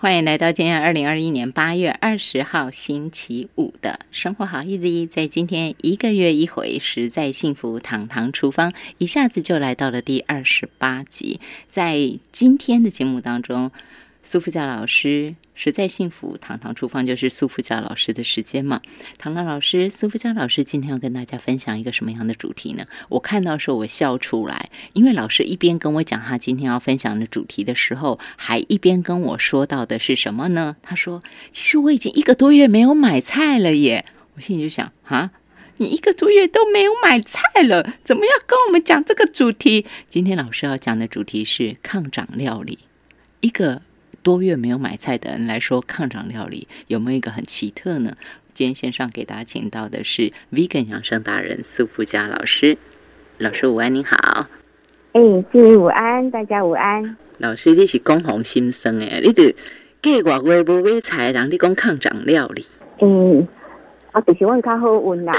欢迎来到今天二零二一年八月二十号星期五的生活好意思。在今天一个月一回，实在幸福堂堂厨房，一下子就来到了第二十八集。在今天的节目当中。苏富教老师实在幸福，糖糖厨房就是苏富佳老师的时间嘛。糖糖老师，苏富佳老师今天要跟大家分享一个什么样的主题呢？我看到时候我笑出来，因为老师一边跟我讲他今天要分享的主题的时候，还一边跟我说到的是什么呢？他说：“其实我已经一个多月没有买菜了耶。”我心里就想：啊，你一个多月都没有买菜了，怎么要跟我们讲这个主题？今天老师要讲的主题是抗长料理，一个。多月没有买菜的人来说，抗长料理有没有一个很奇特呢？今天线上给大家请到的是 Vegan 养生达人苏富佳老师。老师午安，您好。哎，祝午安，大家午安。老师，你是公红心生诶，你得计划过不买菜，让你讲抗长料理。嗯，我就是问较好问啦，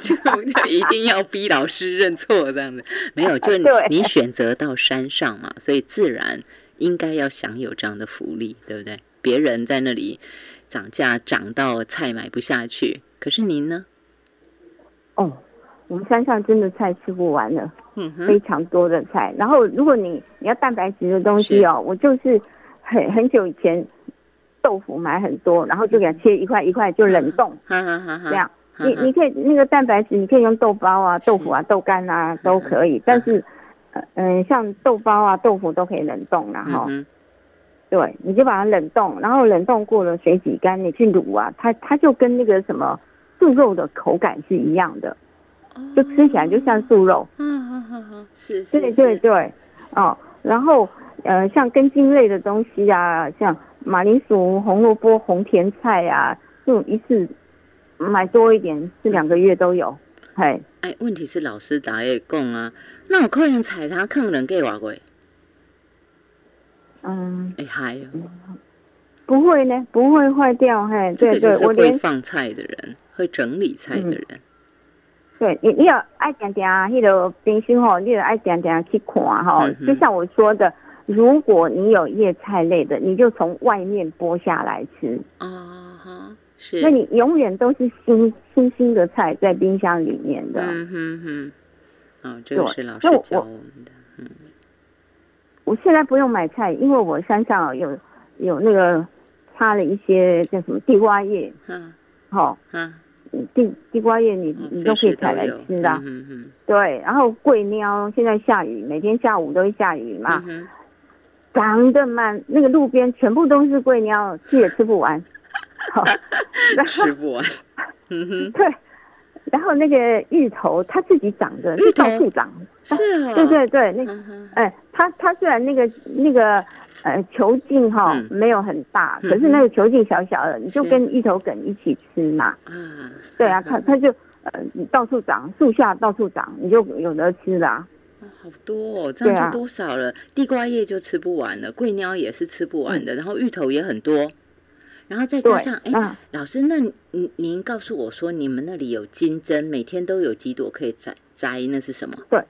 就 就一定要逼老师认错这样子？没有，就 你选择到山上嘛，所以自然。应该要享有这样的福利，对不对？别人在那里涨价涨到菜买不下去，可是您呢？哦，我们山上真的菜吃不完了，嗯，非常多的菜。然后如果你你要蛋白质的东西哦，我就是很很久以前豆腐买很多，然后就给它切一块一块就冷冻，这样你你可以那个蛋白质你可以用豆包啊、豆腐啊、豆干啊都可以，但是。嗯，像豆包啊、豆腐都可以冷冻，然后，对，你就把它冷冻，然后冷冻过了水挤干，你去卤啊，它它就跟那个什么素肉的口感是一样的，就吃起来就像素肉。嗯嗯嗯嗯，是，对对对，哦，然后呃，像根茎类的东西啊，像马铃薯、红萝卜、红甜菜啊，就一次买多一点，这两个月都有。嘿，哎，问题是老师咋也讲啊？那我可能踩他坑人给我过？嗯，哎嗨，不会呢，不会坏掉。嘿，对对，我会放菜的人，会整理菜的人。对你，你有爱点点啊，那个冰箱吼，你有爱点点去看哈。就像我说的，如果你有叶菜类的，你就从外面剥下来吃。啊哈。那你永远都是新新新的菜在冰箱里面的。嗯哼哼，哦，这个是老师教我们的。嗯，我现在不用买菜，因为我山上有有那个插了一些叫什么地瓜叶。嗯，好，嗯，地地瓜叶你你都可以采来吃的。嗯嗯，对，然后桂喵现在下雨，每天下午都会下雨嘛，长得满那个路边全部都是桂喵，吃也吃不完。吃不完，嗯哼，对，然后那个芋头它自己长的，到处长，是啊，对对对，那哎，它它虽然那个那个呃球茎哈没有很大，可是那个球茎小小的，你就跟芋头梗一起吃嘛，嗯，对啊，它它就呃到处长，树下到处长，你就有得吃啦。好多哦，这样就多少了？地瓜叶就吃不完了，桂鸟也是吃不完的，然后芋头也很多。然后再加上，哎，老师，那您您告诉我说，你们那里有金针，每天都有几朵可以摘摘，那是什么？对，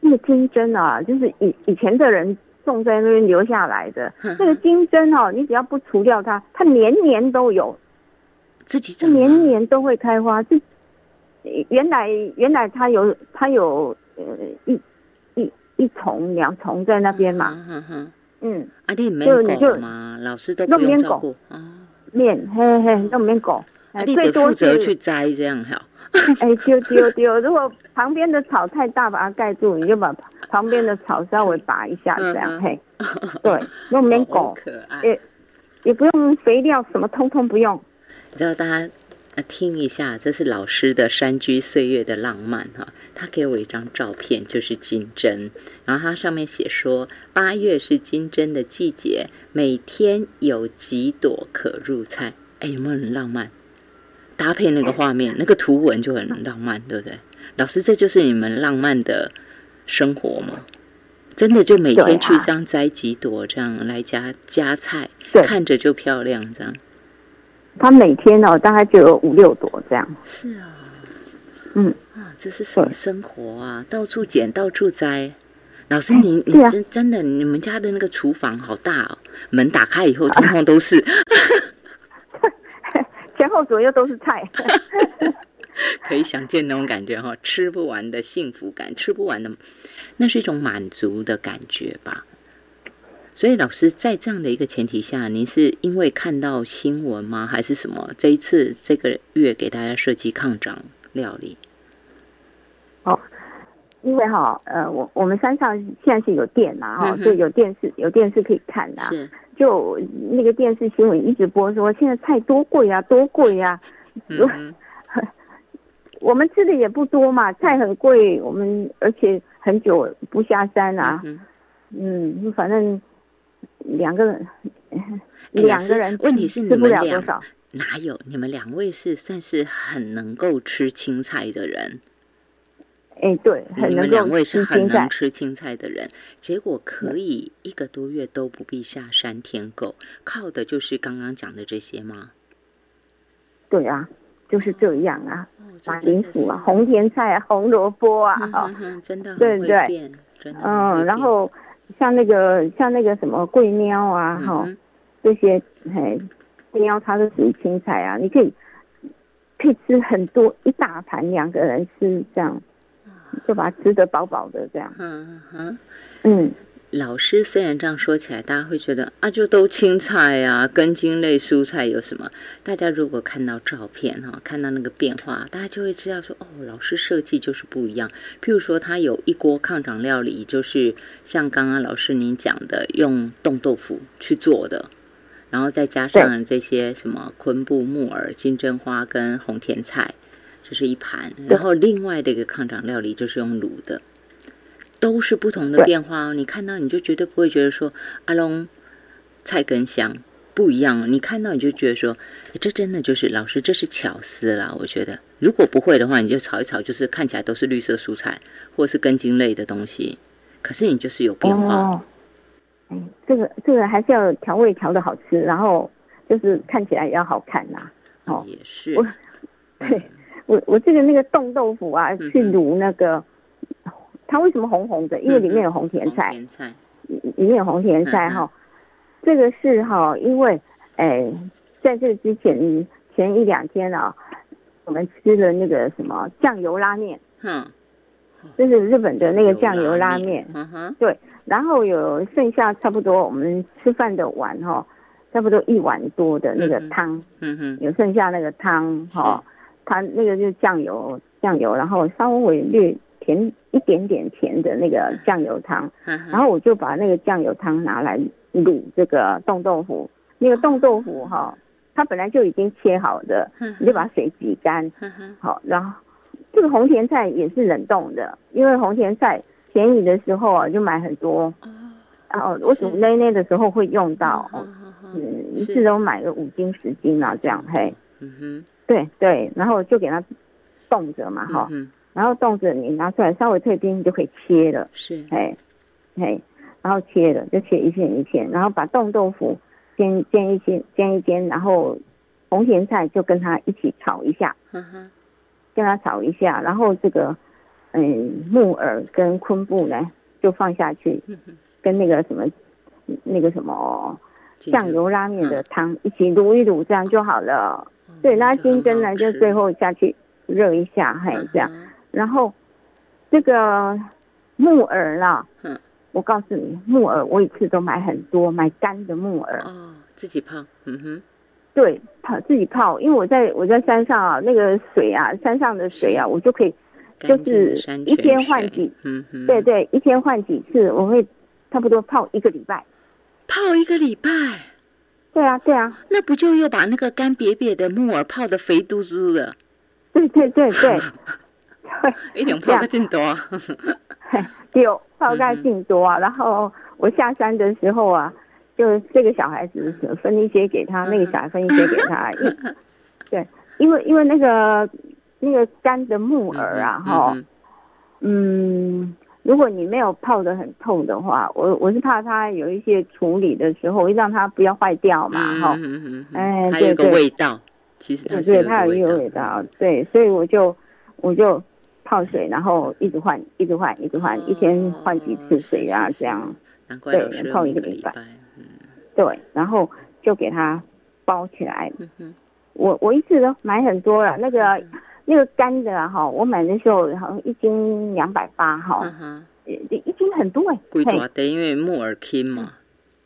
那个金针啊，就是以以前的人种在那边留下来的。那个金针哦，你只要不除掉它，它年年都有，自己长，年年都会开花。这原来原来它有它有呃一一一丛两丛在那边嘛。嗯，啊，你没狗吗？老师都不用照顾啊，面嘿嘿都没狗，你得负责去摘这样哈。哎，丢丢丢！如果旁边的草太大，把它盖住，你就把旁边的草稍微拔一下，这样嘿。对，都没狗，可爱，也也不用肥料，什么通通不用。你知道大家。听一下，这是老师的山居岁月的浪漫哈。他给我一张照片，就是金针，然后它上面写说，八月是金针的季节，每天有几朵可入菜。哎，有没有很浪漫？搭配那个画面，那个图文就很浪漫，对不对？老师，这就是你们浪漫的生活吗？真的就每天去这样摘几朵，这样来夹夹菜，看着就漂亮，这样。他每天哦，大概就有五六朵这样。是啊，嗯。啊，这是什么生活啊？到处捡，到处摘，老师，你你真真的，你们家的那个厨房好大哦，门打开以后，通通都是，前后左右都是菜，可以想见那种感觉哈，吃不完的幸福感，吃不完的，那是一种满足的感觉吧。所以，老师在这样的一个前提下，您是因为看到新闻吗，还是什么？这一次这个月给大家设计抗涨料理？哦。因为哈，呃，我我们山上现在是有电嘛，哈，就有电视，有电视可以看的。是。就那个电视新闻一直播说，现在菜多贵啊，多贵啊。嗯。我们吃的也不多嘛，菜很贵，我们而且很久不下山啊。嗯。嗯，反正两个人，两个人问题是你们两哪有？你们两位是算是很能够吃青菜的人。哎，对，你们两位是很能吃青菜的人，结果可以一个多月都不必下山添狗，靠的就是刚刚讲的这些吗？对啊，就是这样啊，马铃薯啊，红甜菜啊，红萝卜啊，哈，真的对对，真的，嗯，然后像那个像那个什么桂喵啊，哈，这些嘿，喵它是属于青菜啊，你可以可以吃很多一大盘，两个人吃这样。就把它吃得饱饱的这样。嗯嗯嗯。老师虽然这样说起来，大家会觉得啊，就都青菜啊，根茎类蔬菜有什么？大家如果看到照片哈，看到那个变化，大家就会知道说，哦，老师设计就是不一样。譬如说，他有一锅抗长料理，就是像刚刚老师您讲的，用冻豆腐去做的，然后再加上这些什么昆布、木耳、金针花跟红甜菜。这是一盘，然后另外的一个抗长料理就是用卤的，都是不同的变化哦。你看到你就绝对不会觉得说阿龙菜根香不一样，你看到你就觉得说这真的就是老师这是巧思啦。我觉得如果不会的话，你就炒一炒，就是看起来都是绿色蔬菜或是根茎类的东西，可是你就是有变化。嗯，这个这个还是要调味调的好吃，然后就是看起来也要好看呐。哦，也是，对。我我记得那个冻豆腐啊，去卤那个，它为什么红红的？因为里面有红甜菜，里面有红甜菜哈。这个是哈，因为哎，在这之前前一两天啊，我们吃了那个什么酱油拉面，嗯，就是日本的那个酱油拉面，嗯哼，对，然后有剩下差不多我们吃饭的碗哈，差不多一碗多的那个汤，嗯哼，有剩下那个汤哈。它那个就是酱油，酱油，然后稍微略甜一点点甜的那个酱油汤，然后我就把那个酱油汤拿来卤这个冻豆腐。那个冻豆腐哈，它本来就已经切好的，你就把水挤干，好，然后这个红甜菜也是冷冻的，因为红甜菜便宜的时候啊就买很多，然后我煮内内的时候会用到，嗯，一次都买个五斤十斤啊这样嘿。嗯哼。对对，然后就给它冻着嘛，哈，然后冻着你拿出来稍微退冰你就可以切了，是，哎，哎，然后切了就切一片一片，然后把冻豆腐煎煎一煎煎一煎，然后红咸菜就跟它一起炒一下，嗯哼，跟它炒一下，然后这个嗯木耳跟昆布呢就放下去，跟那个什么那个什么酱油。拉面的汤一起卤一卤，这样就好了。对，拉筋针呢，就最后下去热一下，嘿，这样。然后这个木耳啦，嗯，我告诉你，木耳我一次都买很多，买干的木耳。哦，自己泡，嗯哼。对，泡自己泡，因为我在我在山上啊，那个水啊，山上的水啊，我就可以，就是一天换几，嗯哼。对对，一天换几次，我会差不多泡一个礼拜。泡一个礼拜。对啊，对啊，那不就又把那个干瘪瘪的木耳泡的肥嘟嘟的？对对对对，一点泡个劲多，有泡个劲多啊。然后我下山的时候啊，就这个小孩子分一些给他，那个小孩分一些给他。对，因为因为那个那个干的木耳啊，哈，嗯。如果你没有泡的很透的话，我我是怕它有一些处理的时候，让它不要坏掉嘛，哈，哎，对对，味道，其实对对，它有一个味道，对，所以我就我就泡水，然后一直换，一直换，一直换，一天换几次水啊？这样，对，泡一个礼拜。嗯，对，然后就给它包起来。嗯哼，我我一次都买很多了，那个那个干的哈，我买的时候好像一斤两百八哈。嗯哼，一斤很多哎。贵多的，因为木耳轻嘛。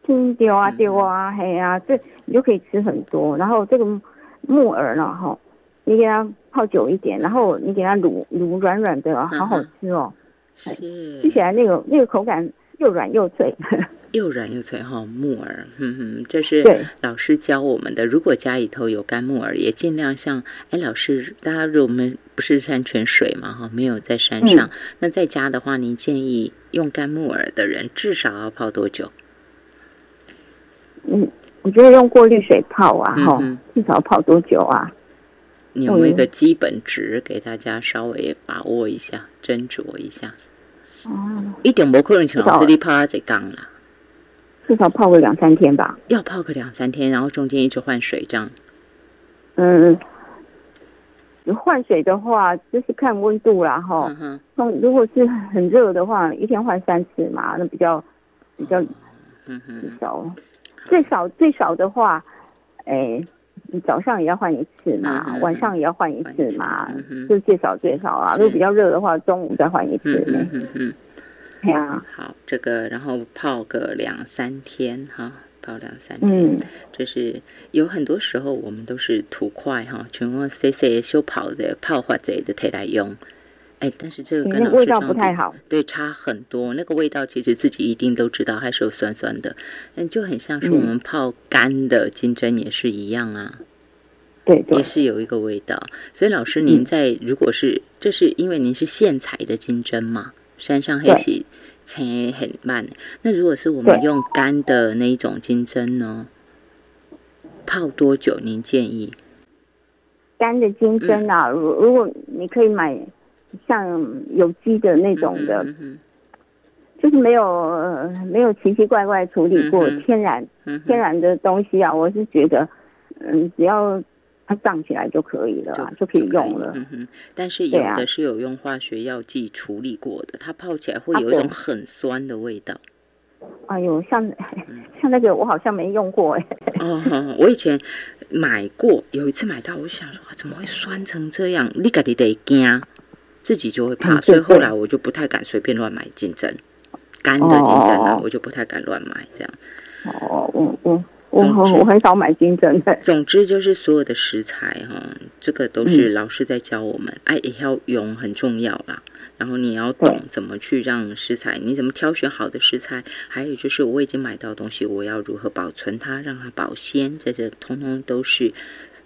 轻丢啊丢啊，嘿啊，这你就可以吃很多。然后这个木耳呢，哈。你给它泡久一点，然后你给它卤卤软软的，好好吃哦。是，吃起来那个那个口感又软又脆，又软又脆哈。木耳，哼哼，这是老师教我们的。如果家里头有干木耳，也尽量像哎，老师，大家如果我们不是山泉水嘛哈，没有在山上，那在家的话，您建议用干木耳的人至少要泡多久？嗯，我觉得用过滤水泡啊，哈，至少泡多久啊？你有一个基本值给大家稍微把握一下，斟酌一下。哦，一点不可能请老师你泡在缸了，至少泡个两三天吧。要泡个两三天，然后中间一直换水这样。嗯，换水的话就是看温度啦，哈。嗯哼。如果是很热的话，一天换三次嘛，那比较比较嗯哼少，最少最少的话，哎。你早上也要换一次嘛，晚上也要换一次嘛，就最少最少啊。如果比较热的话，中午再换一次。嗯嗯嗯。对啊。好，这个然后泡个两三天哈，泡两三天。嗯。就是有很多时候我们都是图快哈，全部 C C 修跑的泡或者的提来用。哎，但是这个跟味道不太好。对，差很多。那个味道其实自己一定都知道，还是有酸酸的。嗯，就很像是我们泡干的金针也是一样啊。对，也是有一个味道。所以老师，您在如果是这是因为您是现采的金针嘛？山上黑洗采很慢。那如果是我们用干的那一种金针呢？泡多久？您建议？干的金针啊，如如果你可以买。像有机的那种的，就是没有没有奇奇怪怪处理过天然天然的东西啊，我是觉得，嗯，只要它胀起来就可以了，就可以用了。嗯哼，但是有的是有用化学药剂处理过的，它泡起来会有一种很酸的味道。哎呦，像 像那个我好像没用过哎。哦，我以前买过，有一次买到，我想说怎么会酸成这样？你家己得惊。自己就会怕，所以后来我就不太敢随便乱买金针，干的金针啊，我就不太敢乱买这样。哦，我我我我很少买金针的。总之就是所有的食材哈，这个都是老师在教我们，哎，也要用很重要啦。然后你要懂怎么去让食材，你怎么挑选好的食材，还有就是我已经买到东西，我要如何保存它，让它保鲜，这些通通都是。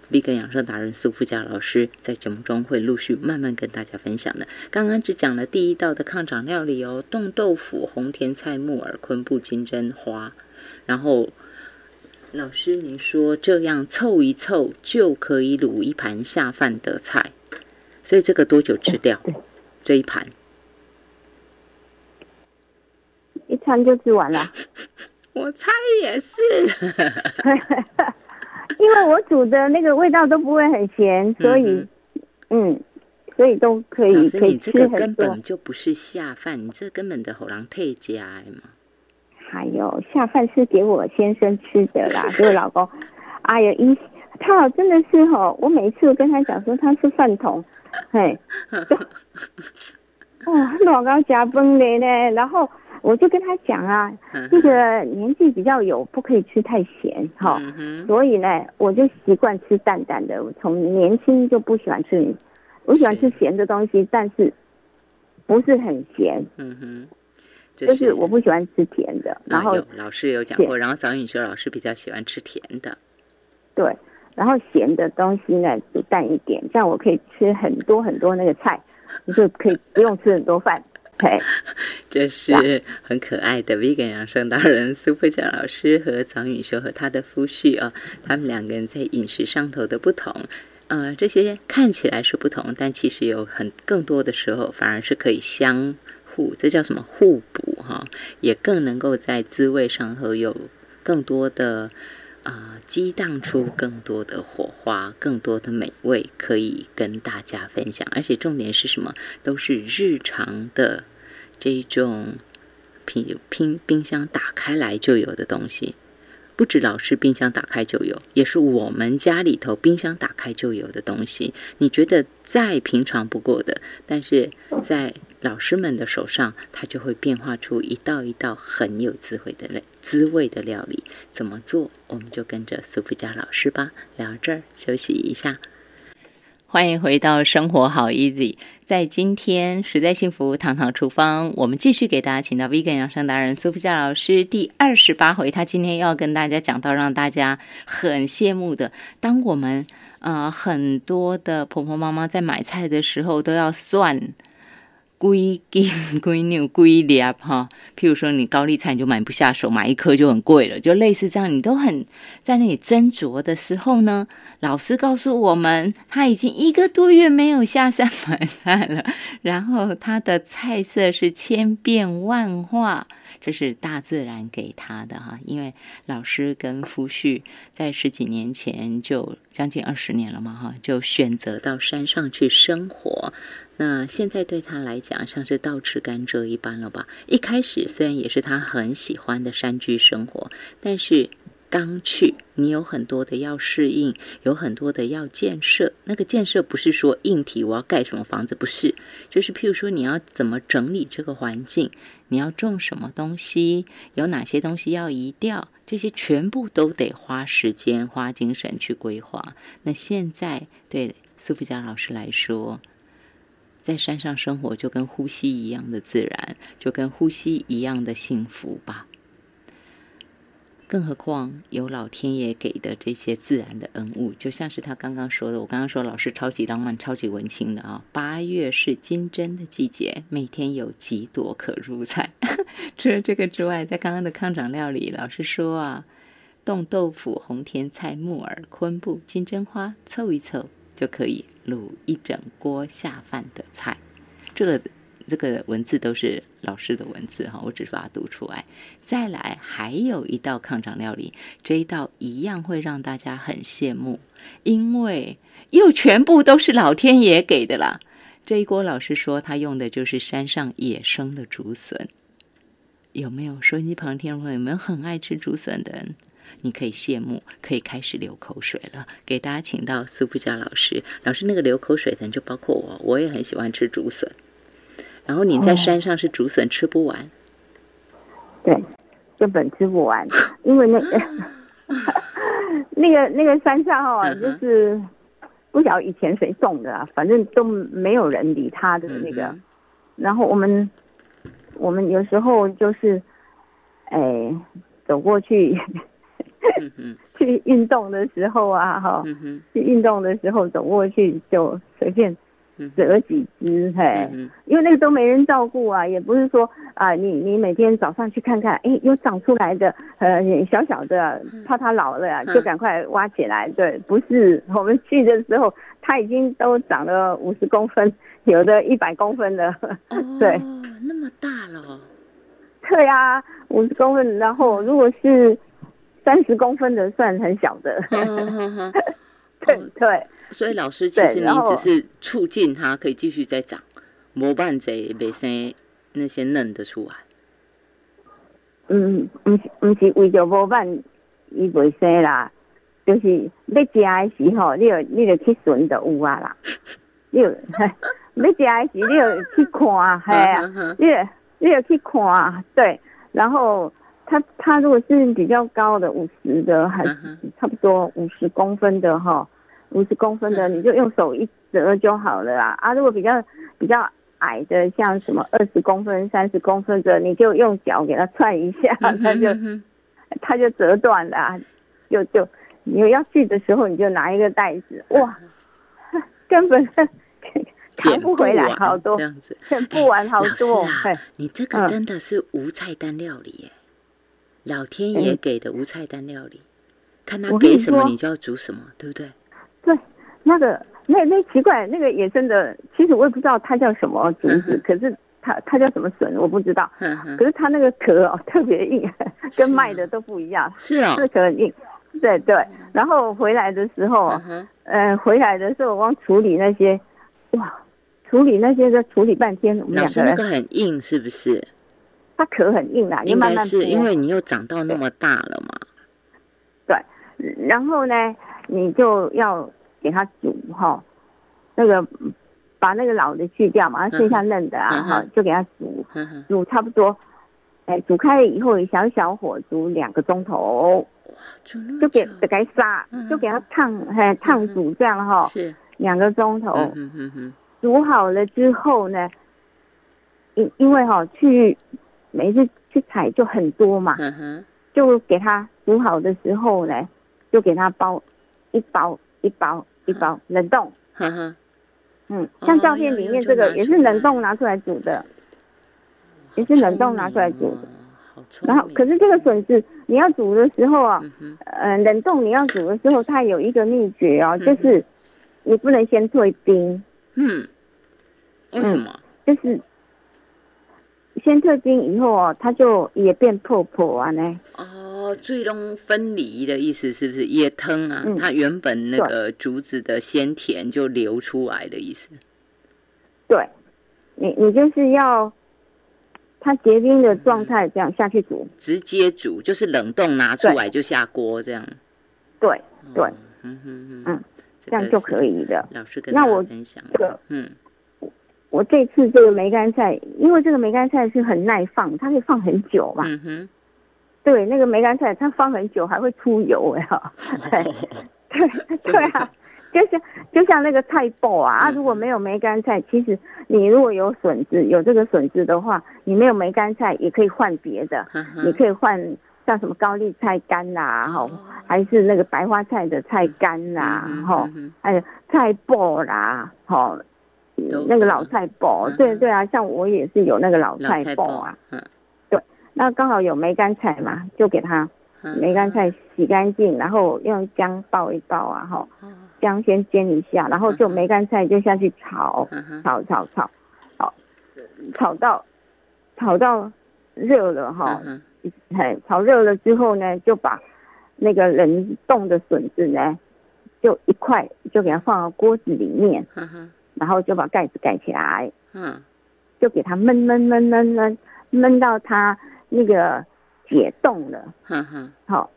Vegan 养生达人苏富佳老师在节目中会陆续慢慢跟大家分享的。刚刚只讲了第一道的抗长料理哦，冻豆腐、红甜菜、木耳、昆布、金针花。然后老师您说这样凑一凑就可以卤一盘下饭的菜，所以这个多久吃掉？这一盘一餐就吃完了。我猜也是。因为我煮的那个味道都不会很咸，所以，嗯，所以都可以可以吃很多。根本就不是下饭，你这根本的好难配家嘛。还有下饭是给我先生吃的啦，给我老公。哎呀，一他真的是吼，我每一次跟他讲说他是饭桶，嘿，哦，老高加崩的呢，然后。我就跟他讲啊，这个年纪比较有，不可以吃太咸哈，所以呢，我就习惯吃淡淡的。我从年轻就不喜欢吃，我喜欢吃咸的东西，但是不是很咸。嗯哼，就是我不喜欢吃甜的。然后老师有讲过，然后早宇说老师比较喜欢吃甜的。对，然后咸的东西呢就淡一点，这样我可以吃很多很多那个菜，你就可以不用吃很多饭。这是很可爱的 vegan 养生达人苏慧佳老师和曹允修和他的夫婿啊，他们两个人在饮食上头的不同，呃，这些看起来是不同，但其实有很更多的时候反而是可以相互，这叫什么互补哈，也更能够在滋味上头有更多的。啊，激荡出更多的火花，更多的美味可以跟大家分享。而且重点是什么？都是日常的这种冰冰冰箱打开来就有的东西。不止老师冰箱打开就有，也是我们家里头冰箱打开就有的东西。你觉得再平常不过的，但是在老师们的手上，它就会变化出一道一道很有智慧的滋味的料理。怎么做？我们就跟着苏福佳老师吧。聊这儿休息一下。欢迎回到生活好 easy，在今天实在幸福堂堂厨房，我们继续给大家请到 vegan 养生达人苏福佳老师第二十八回，他今天要跟大家讲到让大家很羡慕的，当我们呃很多的婆婆妈妈在买菜的时候都要算。龟斤、龟牛、龟粒哈，譬如说你高丽菜你就买不下手，买一颗就很贵了，就类似这样，你都很在那里斟酌的时候呢，老师告诉我们，他已经一个多月没有下山买菜了，然后他的菜色是千变万化，这是大自然给他的哈，因为老师跟夫婿在十几年前就将近二十年了嘛哈，就选择到山上去生活。那现在对他来讲，像是倒吃甘蔗一般了吧？一开始虽然也是他很喜欢的山居生活，但是刚去，你有很多的要适应，有很多的要建设。那个建设不是说硬体我要盖什么房子，不是，就是譬如说你要怎么整理这个环境，你要种什么东西，有哪些东西要移掉，这些全部都得花时间、花精神去规划。那现在对苏福佳老师来说，在山上生活就跟呼吸一样的自然，就跟呼吸一样的幸福吧。更何况有老天爷给的这些自然的恩物，就像是他刚刚说的，我刚刚说老师超级浪漫、超级文青的啊。八月是金针的季节，每天有几朵可入菜。除了这个之外，在刚刚的康长料理，老师说啊，冻豆腐、红甜菜、木耳、昆布、金针花凑一凑就可以。卤一整锅下饭的菜，这个这个文字都是老师的文字哈，我只是把它读出来。再来，还有一道抗长料理，这一道一样会让大家很羡慕，因为又全部都是老天爷给的啦。这一锅老师说他用的就是山上野生的竹笋，有没有？收音机旁听众朋友们很爱吃竹笋的人？你可以羡慕，可以开始流口水了。给大家请到苏布佳老师，老师那个流口水的人就包括我，我也很喜欢吃竹笋。然后你在山上是竹笋吃不完，对，根本吃不完，因为那个 那个那个山上哈，就是不晓得以前谁种的，啊，反正都没有人理他的那个。然后我们我们有时候就是哎走过去。去运动的时候啊，哈，去运动的时候走过去就随便折几只，嘿，因为那个都没人照顾啊，也不是说啊，你你每天早上去看看，哎，有长出来的，呃，小小的，怕它老了就赶快挖起来，对，不是，我们去的时候它已经都长了五十公分，有的一百公分的，对，那么大了，对呀，五十公分，然后如果是。三十公分的算很小的，对对。所以老师，其实你只是促进它可以继续再长，模板贼未生那些嫩的出来。嗯，唔是唔是为着模板伊袂生啦，就是要食的时候，你要你要去顺就有啊啦。你要要食的时，你要去看，嘿啊，你要你要去看，对，然后。它它如果是比较高的五十的，还差不多五十公分的哈，五十公分的你就用手一折就好了啦。啊，如果比较比较矮的，像什么二十公分、三十公分的，你就用脚给它踹一下，它就它就折断了。就就你要去的时候，你就拿一个袋子，哇，根本 扛不回来，好多，捡不完好多。你这个真的是无菜单料理耶。老天爷给的无菜单料理，看他给什么你就要煮什么，对不对？对，那个那那奇怪，那个野生的，其实我也不知道它叫什么竹子，可是它它叫什么笋，我不知道。可是它那个壳哦特别硬，跟卖的都不一样。是啊，这壳很硬。对对，然后回来的时候，呃，回来的时候我光处理那些，哇，处理那些就处理半天。老师那个很硬是不是？它壳很硬啊，应该是因为你又长到那么大了嘛。对，然后呢，你就要给它煮哈，那个把那个老的去掉嘛，剩下嫩的啊哈，就给它煮，煮差不多。哎，煮开了以后，小小火煮两个钟头，就给给它杀，就给它烫，哎，烫煮这样哈，是。两个钟头。煮好了之后呢，因因为哈去每次去采就很多嘛，就给它煮好的时候呢，就给它包一包一包一包冷冻。嗯，像照片里面这个也是冷冻拿出来煮的。也是冷冻拿出来煮的，然后可是这个笋子你要煮的时候啊，呃，冷冻你要煮的时候，它有一个秘诀哦，就是你不能先退冰。嗯，为什么？就是先退冰以后哦，它就也变破破啊呢。哦，最终分离的意思是不是也汤啊？它原本那个竹子的鲜甜就流出来的意思。对，你你就是要。它结冰的状态，这样下去煮，直接煮就是冷冻拿出来就下锅这样。对对，嗯嗯嗯，这样就可以的。老师跟那我分享这个，嗯，我这次这个梅干菜，因为这个梅干菜是很耐放，它可以放很久嘛。嗯哼，对，那个梅干菜它放很久还会出油呀。对对啊。就像就像那个菜脯啊，啊，如果没有梅干菜，其实你如果有笋子，有这个笋子的话，你没有梅干菜也可以换别的，你可以换像什么高丽菜干呐，哈，还是那个白花菜的菜干呐，哈，还有菜脯啦，哈，那个老菜脯，对对啊，像我也是有那个老菜脯啊，那刚好有梅干菜嘛，就给它梅干菜洗干净，然后用姜爆一爆啊，哈。姜先煎一下，然后就梅干菜就下去炒，炒炒炒，好，炒到炒到热了哈，嘿，炒热了之后呢，就把那个冷冻的笋子呢，就一块就给它放到锅子里面，然后就把盖子盖起来，嗯，就给它焖焖焖焖焖焖到它那个解冻了，好，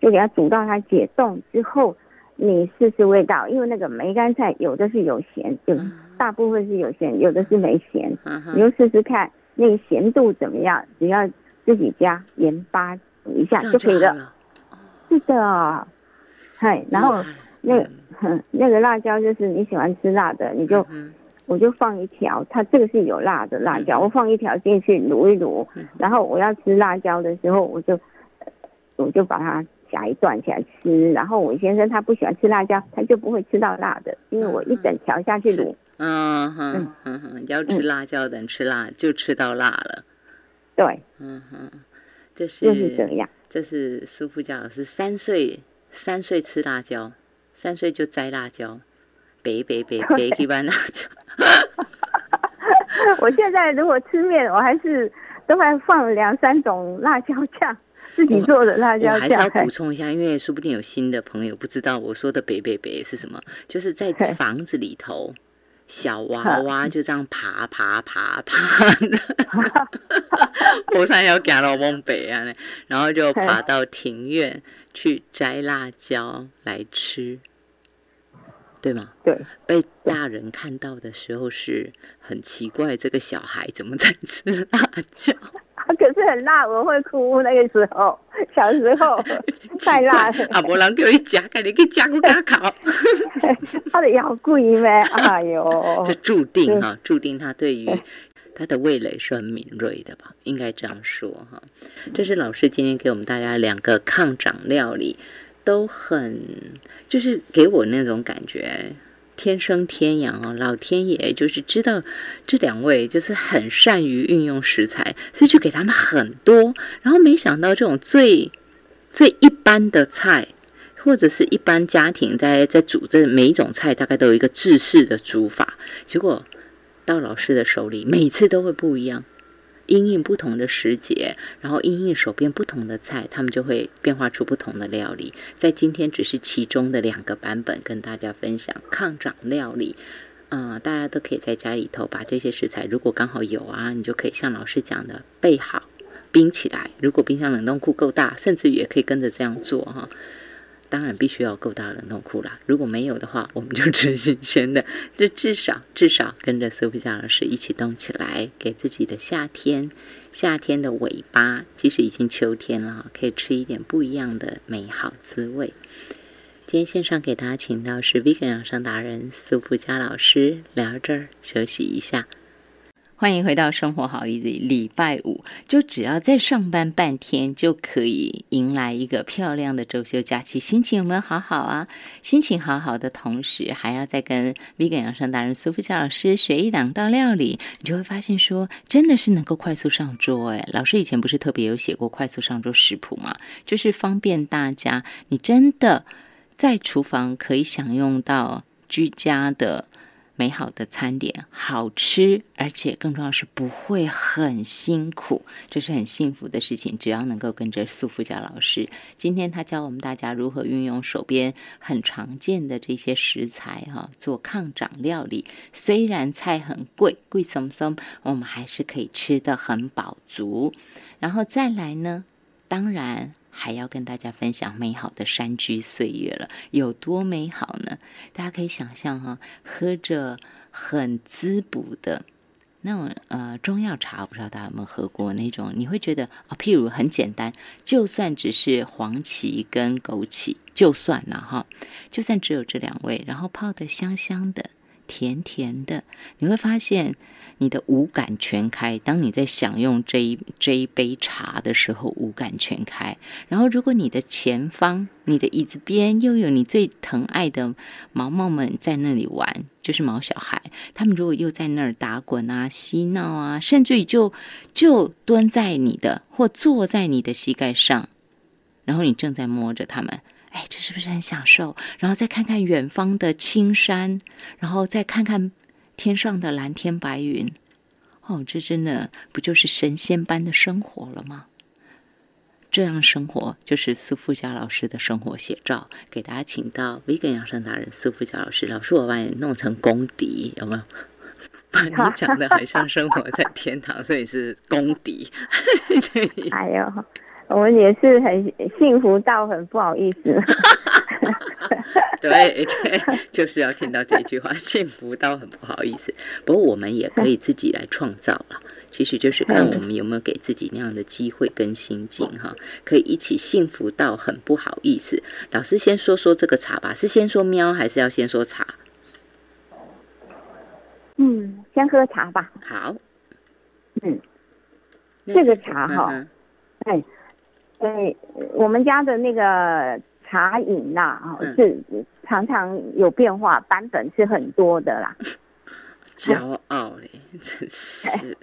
就给它煮到它解冻之后。你试试味道，因为那个梅干菜有的是有咸，有大部分是有咸，有的是没咸。你就试试看那个咸度怎么样，只要自己加盐巴一下就可以了。是的，嗨，然后那那个辣椒就是你喜欢吃辣的，你就我就放一条，它这个是有辣的辣椒，我放一条进去卤一卤，然后我要吃辣椒的时候，我就我就把它。夹一段起来吃，然后我先生他不喜欢吃辣椒，他就不会吃到辣的，因为我一整条下去卤。嗯哼嗯哼，要吃辣椒的人吃辣就吃到辣了。对，嗯哼，这是就是这样。这是师傅教，是三岁三岁吃辣椒，三岁就摘辣椒，别别别别一般辣椒。我现在如果吃面，我还是都会放两三种辣椒酱。自己做的辣椒酱，还是要补充一下，因为说不定有新的朋友不知道我说的“北北北”是什么，就是在房子里头，小娃娃就这样爬爬爬爬的，我山要赶到往北啊，然后就爬到庭院去摘辣椒来吃，对吗？对，被大人看到的时候是很奇怪，这个小孩怎么在吃辣椒？可是很辣，我会哭。那个时候，小时候 太辣了。啊，无人叫伊夹，赶紧去夹骨加烤。他的腰贵咩？哎呦，这注定哈，注定他对于他的味蕾是很敏锐的吧？应该这样说哈。这是老师今天给我们大家两个抗长料理，都很就是给我那种感觉。天生天养哦，老天爷就是知道这两位就是很善于运用食材，所以就给他们很多。然后没想到这种最最一般的菜，或者是一般家庭在在煮这每一种菜，大概都有一个制式的煮法。结果到老师的手里，每次都会不一样。因应不同的时节，然后因应手边不同的菜，他们就会变化出不同的料理。在今天只是其中的两个版本跟大家分享抗长料理。嗯，大家都可以在家里头把这些食材，如果刚好有啊，你就可以像老师讲的备好，冰起来。如果冰箱冷冻库够大，甚至也可以跟着这样做哈。当然必须要够大冷冻库啦，如果没有的话，我们就吃新鲜的。就至少至少跟着苏菲佳老师一起动起来，给自己的夏天夏天的尾巴，其实已经秋天了，可以吃一点不一样的美好滋味。今天线上给大家请到是 Vegan 养生达人苏富佳老师，聊这儿休息一下。欢迎回到生活好日子，礼拜五就只要再上班半天，就可以迎来一个漂亮的周休假期，心情有没有好好啊？心情好好的同时，还要再跟 Vegan 养生达人苏富佳老师学一两道料理，你就会发现说，真的是能够快速上桌。哎，老师以前不是特别有写过快速上桌食谱吗？就是方便大家，你真的在厨房可以享用到居家的。美好的餐点，好吃，而且更重要是不会很辛苦，这是很幸福的事情。只要能够跟着苏富佳老师，今天他教我们大家如何运用手边很常见的这些食材哈，做抗长料理。虽然菜很贵，贵松松，我们还是可以吃的很饱足。然后再来呢，当然。还要跟大家分享美好的山居岁月了，有多美好呢？大家可以想象哈，喝着很滋补的那种呃中药茶，我不知道大家有没有喝过那种？你会觉得啊，譬如很简单，就算只是黄芪跟枸杞，就算了哈，就算只有这两味，然后泡的香香的。甜甜的，你会发现你的五感全开。当你在享用这一这一杯茶的时候，五感全开。然后，如果你的前方、你的椅子边又有你最疼爱的毛毛们在那里玩，就是毛小孩，他们如果又在那儿打滚啊、嬉闹啊，甚至于就就蹲在你的或坐在你的膝盖上，然后你正在摸着他们。哎，这是不是很享受？然后再看看远方的青山，然后再看看天上的蓝天白云，哦，这真的不就是神仙般的生活了吗？这样生活就是苏富佳老师的生活写照。给大家请到 Vegan 养生达人苏富佳老师，老师我把你弄成公敌，有没有？把你讲的很像生活在天堂，所以是公敌。哎呦！我们也是很幸福到很不好意思，对 对，就是要听到这句话，幸福到很不好意思。不过我们也可以自己来创造了，其实就是看我们有没有给自己那样的机会跟心境哈，可以一起幸福到很不好意思。老师先说说这个茶吧，是先说喵还是要先说茶？嗯，先喝茶吧。好，嗯，这个茶哈，哎。对，我们家的那个茶饮呐，哦，是常常有变化，版本是很多的啦。骄傲嘞，真是，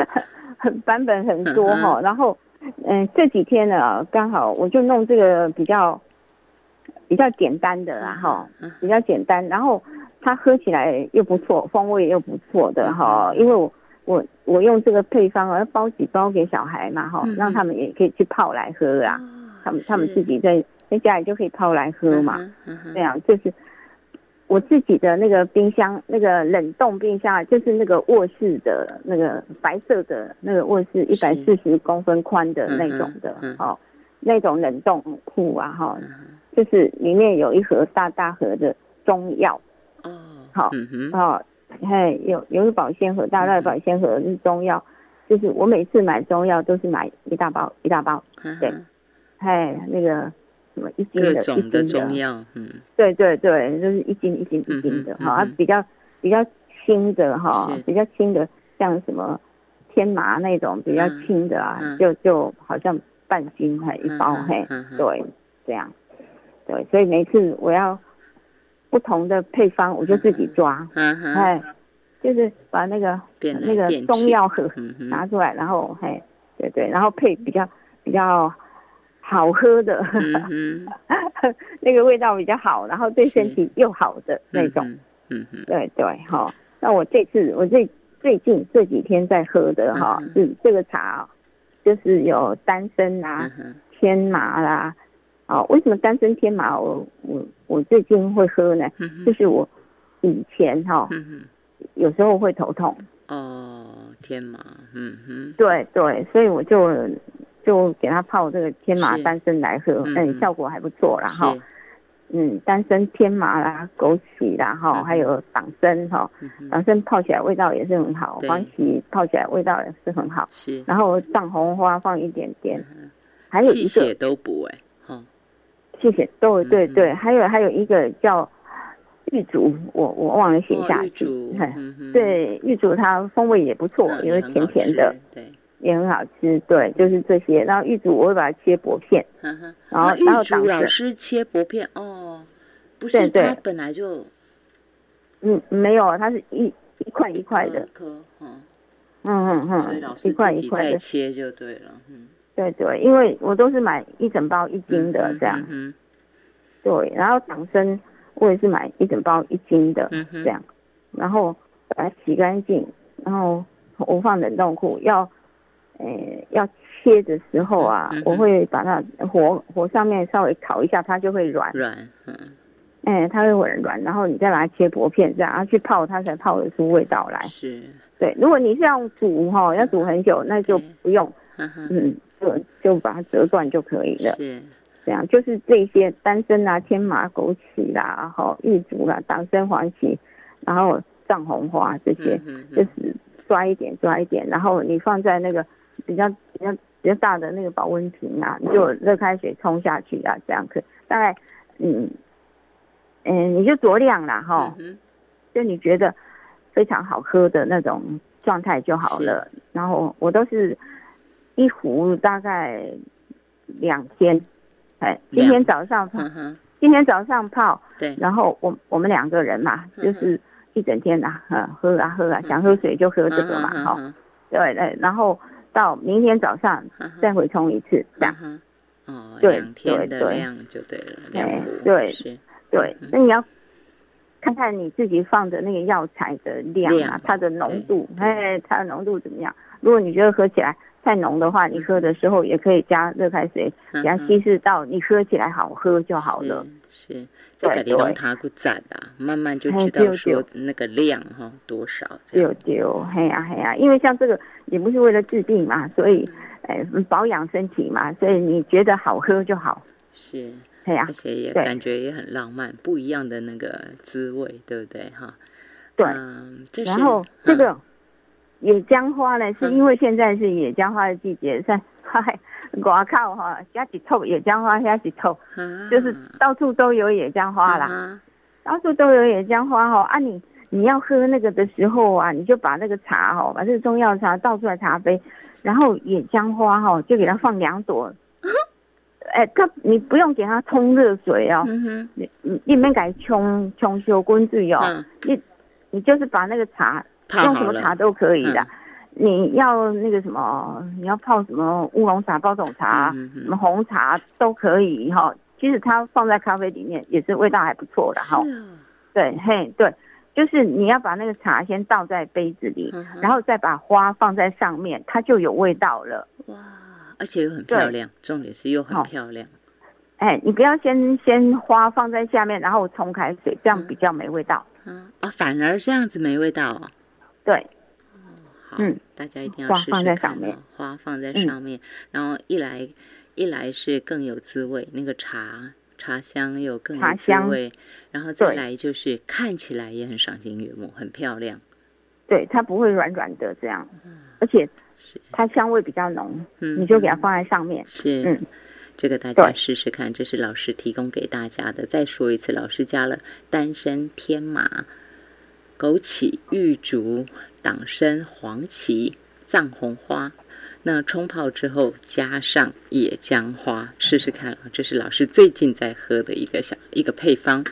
版本很多哈。然后，嗯，这几天呢，刚好我就弄这个比较比较简单的啦，哈，比较简单。然后它喝起来又不错，风味又不错的哈，因为我。我我用这个配方啊，包几包给小孩嘛，哈，让他们也可以去泡来喝啊。他们他们自己在在家里就可以泡来喝嘛。这样就是我自己的那个冰箱，那个冷冻冰箱，就是那个卧室的那个白色的那个卧室，一百四十公分宽的那种的，哦，那种冷冻库啊，哈，就是里面有一盒大大盒的中药。哦，好，哦。嘿，有有个保鲜盒，大大的保鲜盒是中药，就是我每次买中药都是买一大包一大包，对，嘿，那个什么一斤的，一斤的。中药，嗯，对对对，就是一斤一斤一斤的，哈，比较比较轻的哈，比较轻的，像什么天麻那种比较轻的啊，就就好像半斤还一包，嘿，对，这样，对，所以每次我要。不同的配方，我就自己抓，哎，就是把那个那个中药盒拿出来，然后嘿，对对，然后配比较比较好喝的，那个味道比较好，然后对身体又好的那种，嗯嗯，对对，好，那我这次我最最近这几天在喝的哈，是这个茶，就是有丹参啦、天麻啦。哦，为什么丹参天麻？我我我最近会喝呢？就是我以前哈，有时候会头痛。哦，天麻，嗯哼。对对，所以我就就给他泡这个天麻丹参来喝，嗯，效果还不错啦哈。嗯，丹参、天麻啦、枸杞啦，哈，还有党参哈，党参泡起来味道也是很好，黄芪泡起来味道也是很好。是。然后藏红花放一点点，还有一个血都补哎，哈，谢谢，对对对，还有还有一个叫玉竹，我我忘了写下去。对，玉竹它风味也不错，因为甜甜的。对。也很好吃，对，就是这些。然后玉竹我会把它切薄片，然后然后玉老师切薄片哦，不是它本来就，嗯，没有，它是一一块一块的，颗，嗯嗯嗯，一块一块的。切就对了，嗯，对对，因为我都是买一整包一斤的这样，嗯，对，然后党参我也是买一整包一斤的这样，然后把它洗干净，然后我放冷冻库要。诶，要切的时候啊，我会把它火火上面稍微烤一下，它就会软。软，嗯，哎，它会很软，然后你再把它切薄片，这样去泡，它才泡得出味道来。是，对，如果你是要煮哈，要煮很久，那就不用，嗯，就就把它折断就可以了。是，这样就是这些丹参啊、天麻、枸杞啦，然后玉竹啦、党参、黄芪，然后藏红花这些，就是抓一点抓一点，然后你放在那个。比较比较比较大的那个保温瓶啊，你就热开水冲下去啊，这样可大概嗯嗯，你就酌量啦哈，就你觉得非常好喝的那种状态就好了。然后我都是一壶大概两天，哎，今天早上泡，今天早上泡，对，然后我我们两个人嘛，就是一整天啊，喝啊喝啊，想喝水就喝这个嘛，哈，对对，然后。到明天早上再回冲一次，这样。哦，对天的量就对了，对对，对。那你要看看你自己放的那个药材的量啊，它的浓度，哎，它的浓度怎么样？如果你觉得喝起来太浓的话，你喝的时候也可以加热开水，给它稀释到你喝起来好喝就好了。是。这个地方它不赞的，慢慢就知道说那个量哈多少。丢丢，嘿呀嘿呀，因为像这个也不是为了治病嘛，所以哎保养身体嘛，所以你觉得好喝就好。是，嘿呀，而且也感觉也很浪漫，不一样的那个滋味，对不对哈？对，然后这个野姜花呢，是因为现在是野姜花的季节，在嗨。外靠哈，加几臭野姜花，加几臭，就是到处都有野姜花啦，到处都有野姜花哈。啊，你你要喝那个的时候啊，你就把那个茶哈，把这个中药茶倒出来茶杯，然后野姜花哈，就给它放两朵。哎，它你不用给它冲热水哦，你你里面改冲冲修滚水哦，你你就是把那个茶用什么茶都可以的。你要那个什么，你要泡什么乌龙茶、包种茶、什么红茶都可以哈。其实它放在咖啡里面也是味道还不错的哈。对，嘿，对，就是你要把那个茶先倒在杯子里，然后再把花放在上面，它就有味道了。哇，而且又很漂亮，重点是又很漂亮。哎，你不要先先花放在下面，然后冲开水，这样比较没味道。嗯啊，反而这样子没味道啊？对。嗯，大家一定要试试看哦。花放在上面，然后一来一来是更有滋味，那个茶茶香又更有滋味，然后再来就是看起来也很赏心悦目，很漂亮。对，它不会软软的这样，而且它香味比较浓。嗯，你就给它放在上面。是，嗯，这个大家试试看，这是老师提供给大家的。再说一次，老师加了丹参、天麻、枸杞、玉竹。党参、黄芪、藏红花，那冲泡之后加上野姜花，试试看啊！这是老师最近在喝的一个小一个配方。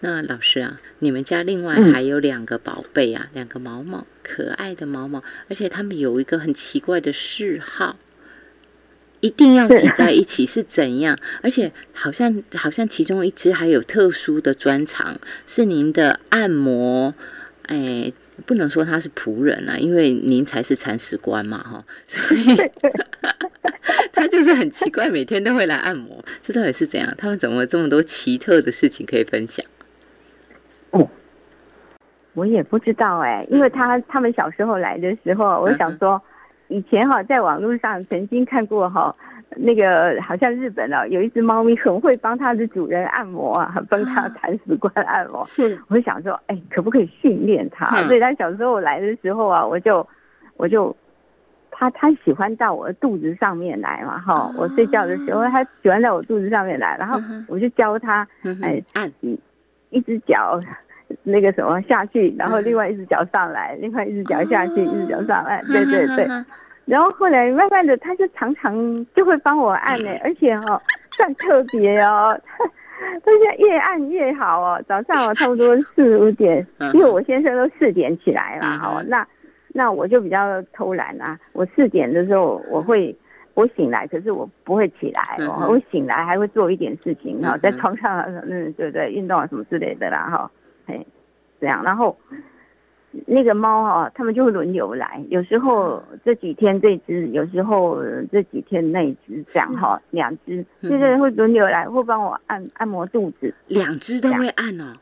那老师啊，你们家另外还有两个宝贝啊，两个毛毛，可爱的毛毛，而且他们有一个很奇怪的嗜好，一定要挤在一起是怎样？而且好像好像其中一只还有特殊的专长，是您的按摩，哎。不能说他是仆人啊，因为您才是铲屎官嘛，哈，所以 他就是很奇怪，每天都会来按摩，这到底是怎样？他们怎么这么多奇特的事情可以分享？哦，我也不知道哎，因为他他们小时候来的时候，我想说，以前哈在网络上曾经看过哈。那个好像日本哦，有一只猫咪很会帮它的主人按摩啊，帮它铲屎官按摩。是，我就想说，哎，可不可以训练它？所以它小时候来的时候啊，我就我就，它它喜欢到我的肚子上面来嘛，哈，我睡觉的时候它喜欢在我肚子上面来，然后我就教它，哎，按一只脚那个什么下去，然后另外一只脚上来，另外一只脚下去，一只脚上来，对对对。然后后来慢慢的，他就常常就会帮我按呢，而且哦，算特别哦，他他现在越按越好哦。早上哦，差不多四五点，因为我先生都四点起来了哦，那那我就比较偷懒啊。我四点的时候我会我醒来，可是我不会起来哦，我醒来还会做一点事情哈，在床上嗯对对运动啊什么之类的啦哈，嘿这样，然后。那个猫哈，他们就会轮流来，有时候这几天这只，有时候这几天那只，这样哈，两只，就是会轮流来，会帮我按按摩肚子，两只都会按哦，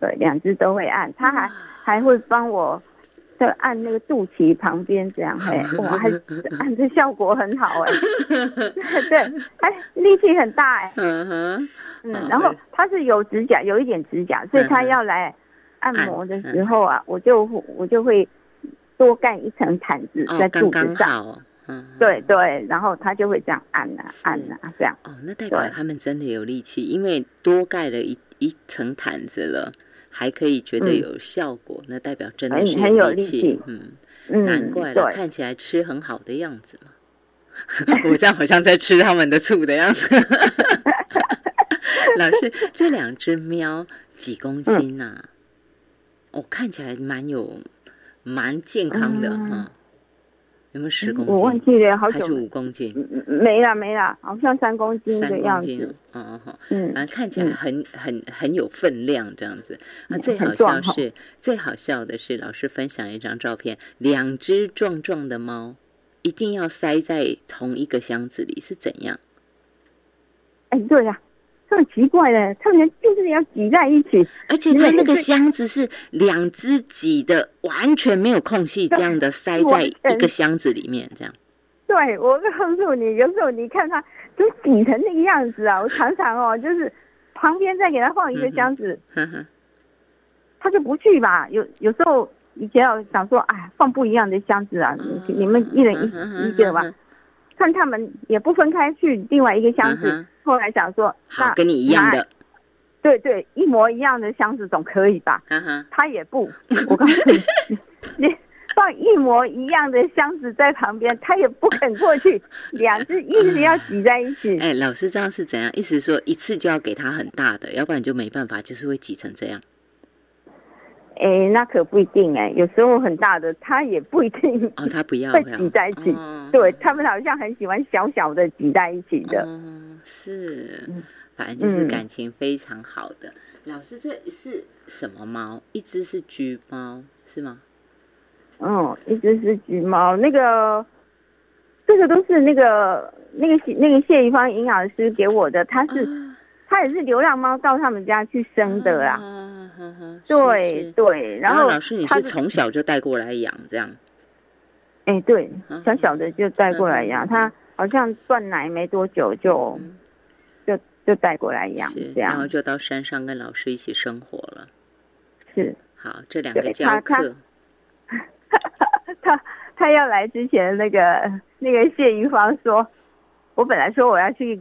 对，两只都会按，它还还会帮我在按那个肚脐旁边，这样嘿，哇，还 按的效果很好哎，对，还力气很大哎，嗯哼，嗯，然后他是有指甲，有一点指甲，所以他要来。按摩的时候啊，我就我就会多盖一层毯子在肚子上，嗯，对对，然后他就会这样按啊按啊这样。哦，那代表他们真的有力气，因为多盖了一一层毯子了，还可以觉得有效果，那代表真的是很有力气。嗯，难怪了，看起来吃很好的样子嘛。我这样好像在吃他们的醋的样子。老师，这两只喵几公斤呐？哦，看起来蛮有，蛮健康的哈。有没有十公斤？我忘记了，好久。还是五公斤？没了没了，好像三公斤的样子。嗯嗯好。嗯，反正看起来很很很有分量这样子。那最好笑是，最好笑的是，老师分享一张照片，两只壮壮的猫，一定要塞在同一个箱子里，是怎样？哎，对呀。这么奇怪的，他们就是要挤在一起，而且他那个箱子是两只挤的，完全没有空隙，这样的塞在一个箱子里面，这样。对，我告诉你，有时候你看他都挤成那个样子啊，我常常哦，就是旁边再给他放一个箱子，他就不去吧。有有时候以前我想说，哎，放不一样的箱子啊，你们一人一一个吧。看他们也不分开去另外一个箱子，后来想说，好跟你一样的，对对，一模一样的箱子总可以吧？他也不，我告诉你，你放一模一样的箱子在旁边，他也不肯过去，两只一直要挤在一起。哎，老师这样是怎样？意思说一次就要给他很大的，要不然就没办法，就是会挤成这样。哎，那可不一定哎，有时候很大的，他也不一定哦，他不要会挤在一起，对他们好像很喜欢小小的挤在一起的，嗯，是，反正就是感情非常好的。老师，这是什么猫？一只是橘猫是吗？嗯，一只是橘猫，那个，这个都是那个那个那个谢一芳营养师给我的，他是他也是流浪猫到他们家去生的啦。对对，然后老师你是从小就带过来养这样？哎，对，小小的就带过来养，他好像断奶没多久就就就带过来养，这样，然后就到山上跟老师一起生活了。是，好，这两个教课。他 他要来之前，那个那个谢云芳说，我本来说我要去。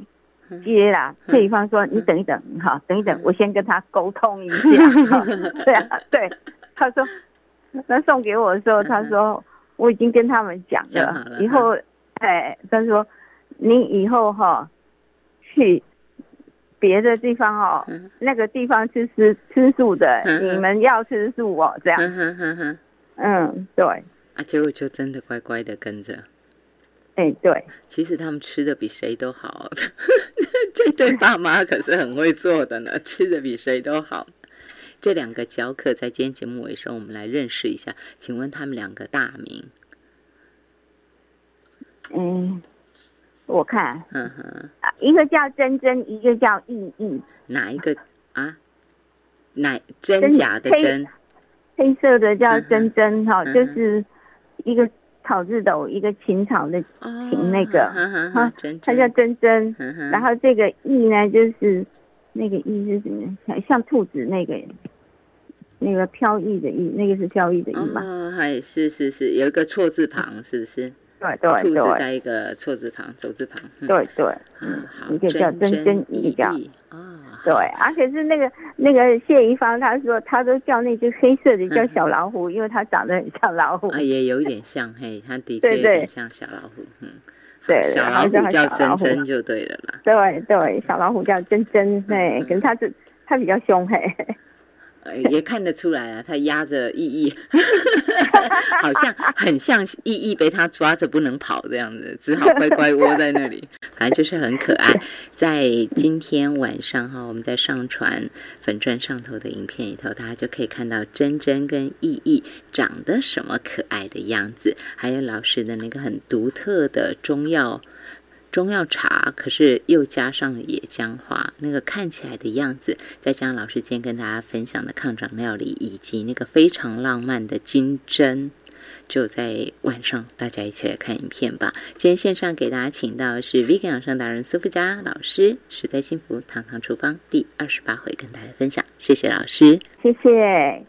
接啦，谢一方说：“你等一等，哈，等一等，我先跟他沟通一下。”对啊，对，他说，那送给我的时候，他说我已经跟他们讲了，以后，哎，他说你以后哈去别的地方哦，那个地方吃吃吃素的，你们要吃素哦，这样。嗯，对。啊，结果就真的乖乖的跟着。哎，对，其实他们吃的比谁都好，这对爸妈可是很会做的呢，吃的比谁都好。这两个教课在今天节目尾声，我们来认识一下。请问他们两个大名？嗯，我看，嗯哼，一个叫真真，一个叫意意。哪一个啊？哪真假的真？黑色的叫真真哈，就是一个草字头，一个秦朝的秦那个，哈，它叫真真。然后这个意呢，就是那个意是什么？像像兔子那个，那个飘逸的逸，那个是飘逸的逸嘛？哦，还是是是，有一个错字旁，是不是？对对对，兔子在一个错字旁，走字旁。对对，嗯，一个叫真真，一个叫啊，对，而且是那个那个谢一芳，他说他都叫那只黑色的叫小老虎，因为它长得很像老虎。啊，也有一点像，嘿，它的确有点像小老虎，嗯，对，小老虎叫珍珍就对了啦。对对，小老虎叫珍珍，对，可是它是它比较凶，嘿。也看得出来啊，他压着意义，好像很像意义被他抓着不能跑这样子，只好乖乖窝在那里。反正就是很可爱。在今天晚上哈，我们在上传粉钻上头的影片里头，大家就可以看到真真跟意义长得什么可爱的样子，还有老师的那个很独特的中药。中药茶，可是又加上了野姜花，那个看起来的样子，再加上老师今天跟大家分享的抗长料理，以及那个非常浪漫的金针，就在晚上，大家一起来看影片吧。今天线上给大家请到的是 Vegan 养生达人苏富佳老师，实在幸福堂堂厨房第二十八回跟大家分享，谢谢老师，谢谢。